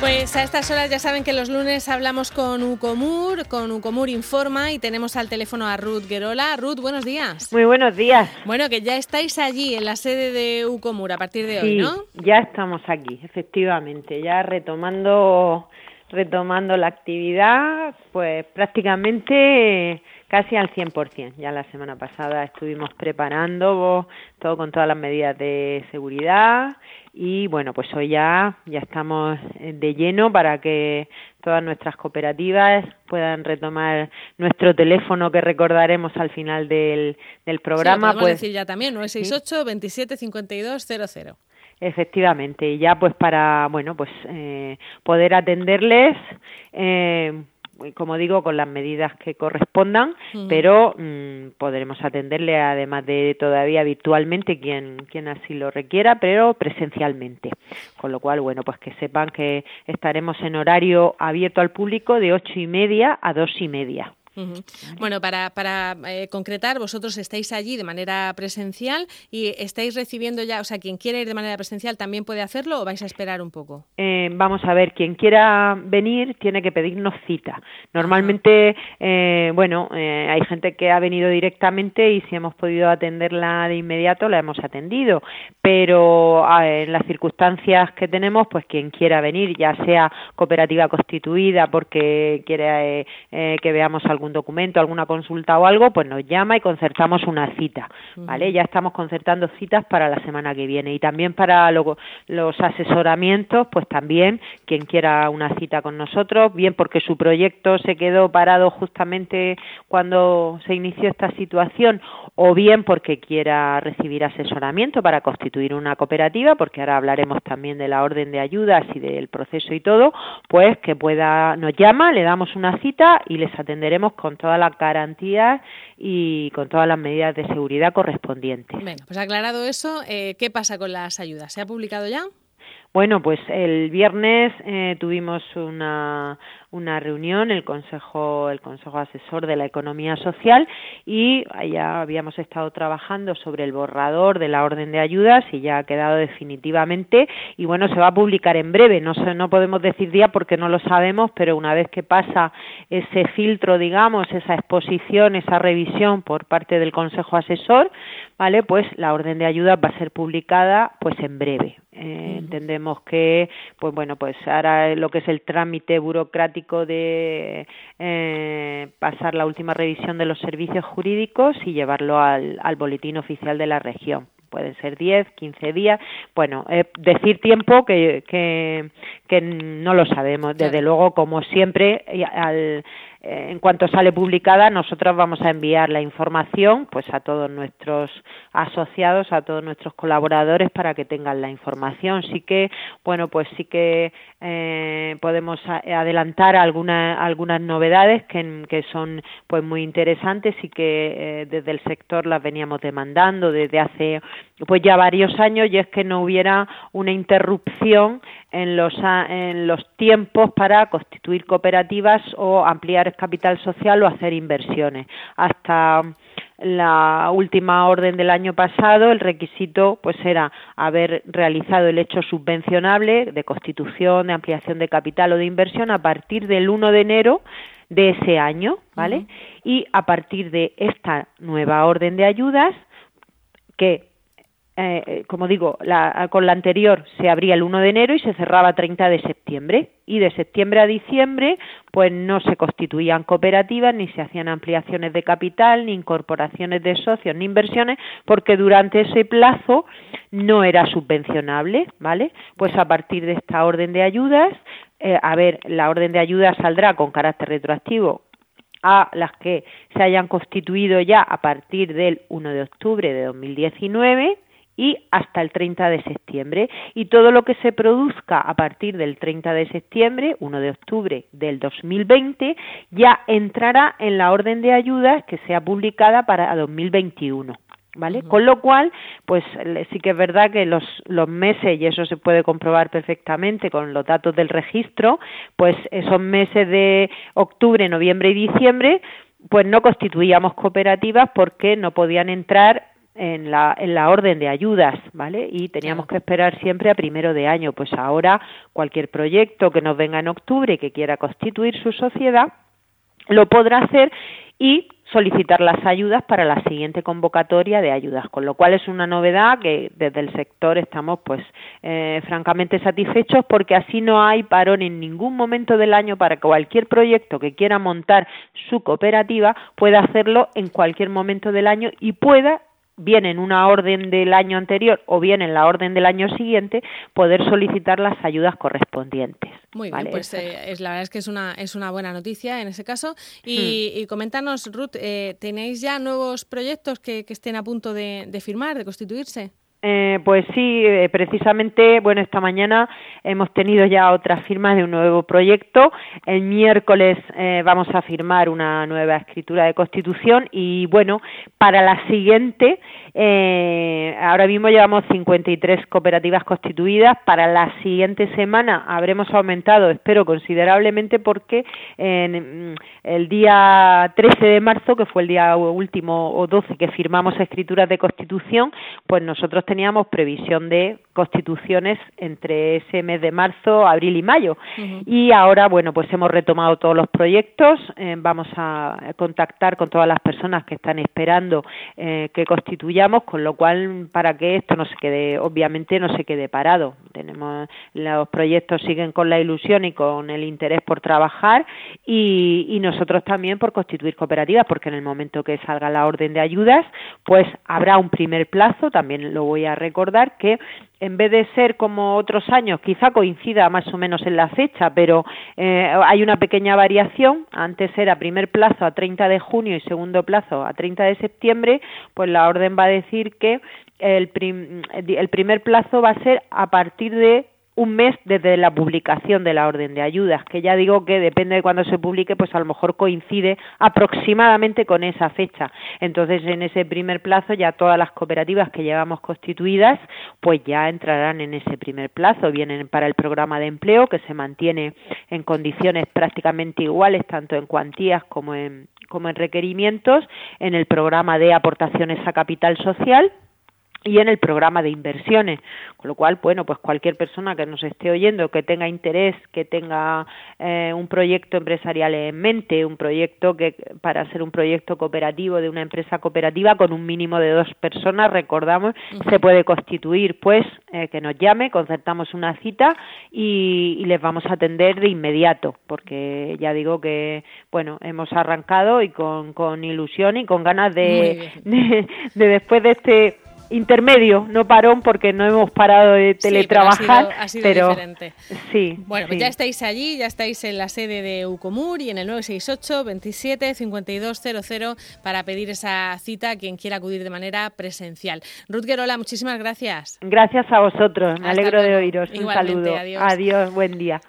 Pues a estas horas ya saben que los lunes hablamos con Ucomur, con Ucomur Informa y tenemos al teléfono a Ruth Guerola. Ruth, buenos días. Muy buenos días. Bueno, que ya estáis allí en la sede de Ucomur a partir de hoy, ¿no? Ya estamos aquí, efectivamente, ya retomando retomando la actividad, pues prácticamente casi al 100%. Ya la semana pasada estuvimos preparando todo con todas las medidas de seguridad y bueno, pues hoy ya ya estamos de lleno para que todas nuestras cooperativas puedan retomar nuestro teléfono que recordaremos al final del, del programa. Sí, pues decir ya también, 968 27 52 00. Efectivamente, y ya pues para bueno pues eh, poder atenderles eh, como digo, con las medidas que correspondan, pero mm, podremos atenderle además de todavía virtualmente quien, quien así lo requiera, pero presencialmente. Con lo cual, bueno, pues que sepan que estaremos en horario abierto al público de ocho y media a dos y media. Bueno, para, para eh, concretar, vosotros estáis allí de manera presencial y estáis recibiendo ya, o sea, quien quiera ir de manera presencial también puede hacerlo o vais a esperar un poco. Eh, vamos a ver, quien quiera venir tiene que pedirnos cita. Normalmente, eh, bueno, hay gente que ha venido directamente y si hemos podido atenderla de inmediato la hemos atendido, pero en las circunstancias que tenemos, pues quien quiera venir, ya sea cooperativa constituida porque quiere que veamos algún documento, alguna consulta o algo, pues nos llama y concertamos una cita, ¿vale? Ya estamos concertando citas para la semana que viene y también para los asesoramientos, pues también quien quiera una cita con nosotros, bien porque su proyecto se quedó parado justamente cuando se inició esta situación o bien porque quiera recibir asesoramiento para constituir una cooperativa, porque ahora hablaremos también de la orden de ayudas y del proceso y todo, pues que pueda nos llama, le damos una cita y les atenderemos con todas las garantías y con todas las medidas de seguridad correspondientes. Bueno, pues aclarado eso, eh, ¿qué pasa con las ayudas? ¿Se ha publicado ya? Bueno, pues el viernes eh, tuvimos una, una reunión, el Consejo, el Consejo Asesor de la Economía Social, y ya habíamos estado trabajando sobre el borrador de la orden de ayudas y ya ha quedado definitivamente. Y bueno, se va a publicar en breve. No, no podemos decir día porque no lo sabemos, pero una vez que pasa ese filtro, digamos, esa exposición, esa revisión por parte del Consejo Asesor, vale, pues la orden de ayudas va a ser publicada, pues en breve. Eh, entendemos que, pues bueno, pues ahora lo que es el trámite burocrático de eh, pasar la última revisión de los servicios jurídicos y llevarlo al, al boletín oficial de la región pueden ser 10, 15 días. Bueno, eh, decir tiempo que, que, que no lo sabemos. Desde luego, como siempre, al, en cuanto sale publicada, nosotros vamos a enviar la información pues a todos nuestros asociados, a todos nuestros colaboradores para que tengan la información. Sí que, bueno, pues sí que eh, podemos adelantar algunas algunas novedades que, que, son pues muy interesantes y que eh, desde el sector las veníamos demandando desde hace pues ya varios años y es que no hubiera una interrupción en los, en los tiempos para constituir cooperativas o ampliar capital social o hacer inversiones. Hasta la última orden del año pasado el requisito pues era haber realizado el hecho subvencionable de constitución, de ampliación de capital o de inversión a partir del 1 de enero de ese año, ¿vale? Y a partir de esta nueva orden de ayudas que eh, eh, como digo, la, con la anterior se abría el 1 de enero y se cerraba 30 de septiembre. Y de septiembre a diciembre, pues no se constituían cooperativas, ni se hacían ampliaciones de capital, ni incorporaciones de socios, ni inversiones, porque durante ese plazo no era subvencionable, ¿vale? Pues a partir de esta orden de ayudas, eh, a ver, la orden de ayudas saldrá con carácter retroactivo a las que se hayan constituido ya a partir del 1 de octubre de 2019 y hasta el 30 de septiembre. Y todo lo que se produzca a partir del 30 de septiembre, 1 de octubre del 2020, ya entrará en la orden de ayudas que sea publicada para 2021. ¿Vale? Con lo cual, pues sí que es verdad que los, los meses, y eso se puede comprobar perfectamente con los datos del registro, pues esos meses de octubre, noviembre y diciembre, pues no constituíamos cooperativas porque no podían entrar en la, en la orden de ayudas, ¿vale? Y teníamos que esperar siempre a primero de año. Pues ahora cualquier proyecto que nos venga en octubre y que quiera constituir su sociedad, lo podrá hacer y solicitar las ayudas para la siguiente convocatoria de ayudas, con lo cual es una novedad que desde el sector estamos pues eh, francamente satisfechos porque así no hay parón en ningún momento del año para que cualquier proyecto que quiera montar su cooperativa pueda hacerlo en cualquier momento del año y pueda bien en una orden del año anterior o bien en la orden del año siguiente, poder solicitar las ayudas correspondientes. Muy bien, pues eh, es, la verdad es que es una, es una buena noticia en ese caso. Y, hmm. y coméntanos, Ruth, eh, ¿tenéis ya nuevos proyectos que, estén a punto de firmar, de constituirse? Eh, pues sí, eh, precisamente, bueno, esta mañana hemos tenido ya otras firmas de un nuevo proyecto. El miércoles eh, vamos a firmar una nueva escritura de constitución y, bueno, para la siguiente, ahora mismo llevamos 53 cooperativas constituidas. Para la siguiente semana habremos aumentado, espero, considerablemente porque en, mm, el día 13 de marzo, que fue el día último o 12 que firmamos escrituras de constitución, pues nosotros teníamos previsión de constituciones entre ese mes de marzo, abril y mayo. Y ahora, bueno, pues hemos retomado todos los proyectos, eh, vamos a contactar con todas las personas que están esperando eh, que constituyamos, con lo cual, para que esto no se quede, obviamente no se quede parado. Tenemos, los proyectos siguen con la ilusión y con el interés por trabajar y, y nosotros también por constituir cooperativas, porque en el momento que salga la orden de ayudas, pues habrá un primer plazo, también lo voy a recordar que en vez de ser como otros años, quizá coincida más o menos en la fecha, pero eh, hay una pequeña variación. Antes era primer plazo a 30 de junio y segundo plazo a 30 de septiembre, pues la orden va a decir que el, el primer plazo va a ser a partir de un mes desde la publicación de la orden de ayudas, que ya digo que depende de cuándo se publique, pues a lo mejor coincide aproximadamente con esa fecha. Entonces, en ese primer plazo ya todas las cooperativas que llevamos constituidas, pues ya entrarán en ese primer plazo. Vienen para el programa de empleo que se mantiene en condiciones prácticamente iguales, tanto en cuantías como en, como en requerimientos, en el programa de aportaciones a capital social y en el programa de inversiones, con lo cual, bueno, pues cualquier persona que nos esté oyendo, que tenga interés, que tenga eh, un proyecto empresarial en mente, un proyecto que para ser un proyecto cooperativo de una empresa cooperativa con un mínimo de dos personas, recordamos, se puede constituir, pues eh, que nos llame, concertamos una cita y, les vamos a atender de inmediato, porque ya digo que, bueno, hemos arrancado y con, con ilusión y con ganas de, de después de este intermedio, no parón porque no hemos parado de teletrabajar, ha sido, pero diferente. sí. Bueno, pues ya estáis allí, ya estáis en la sede de Ucomur y en el 968 27 5200 para pedir esa cita a quien quiera acudir de manera presencial. Ruth Gerola, muchísimas gracias. Gracias a vosotros, me alegro de oíros. Un saludo. adiós, buen día.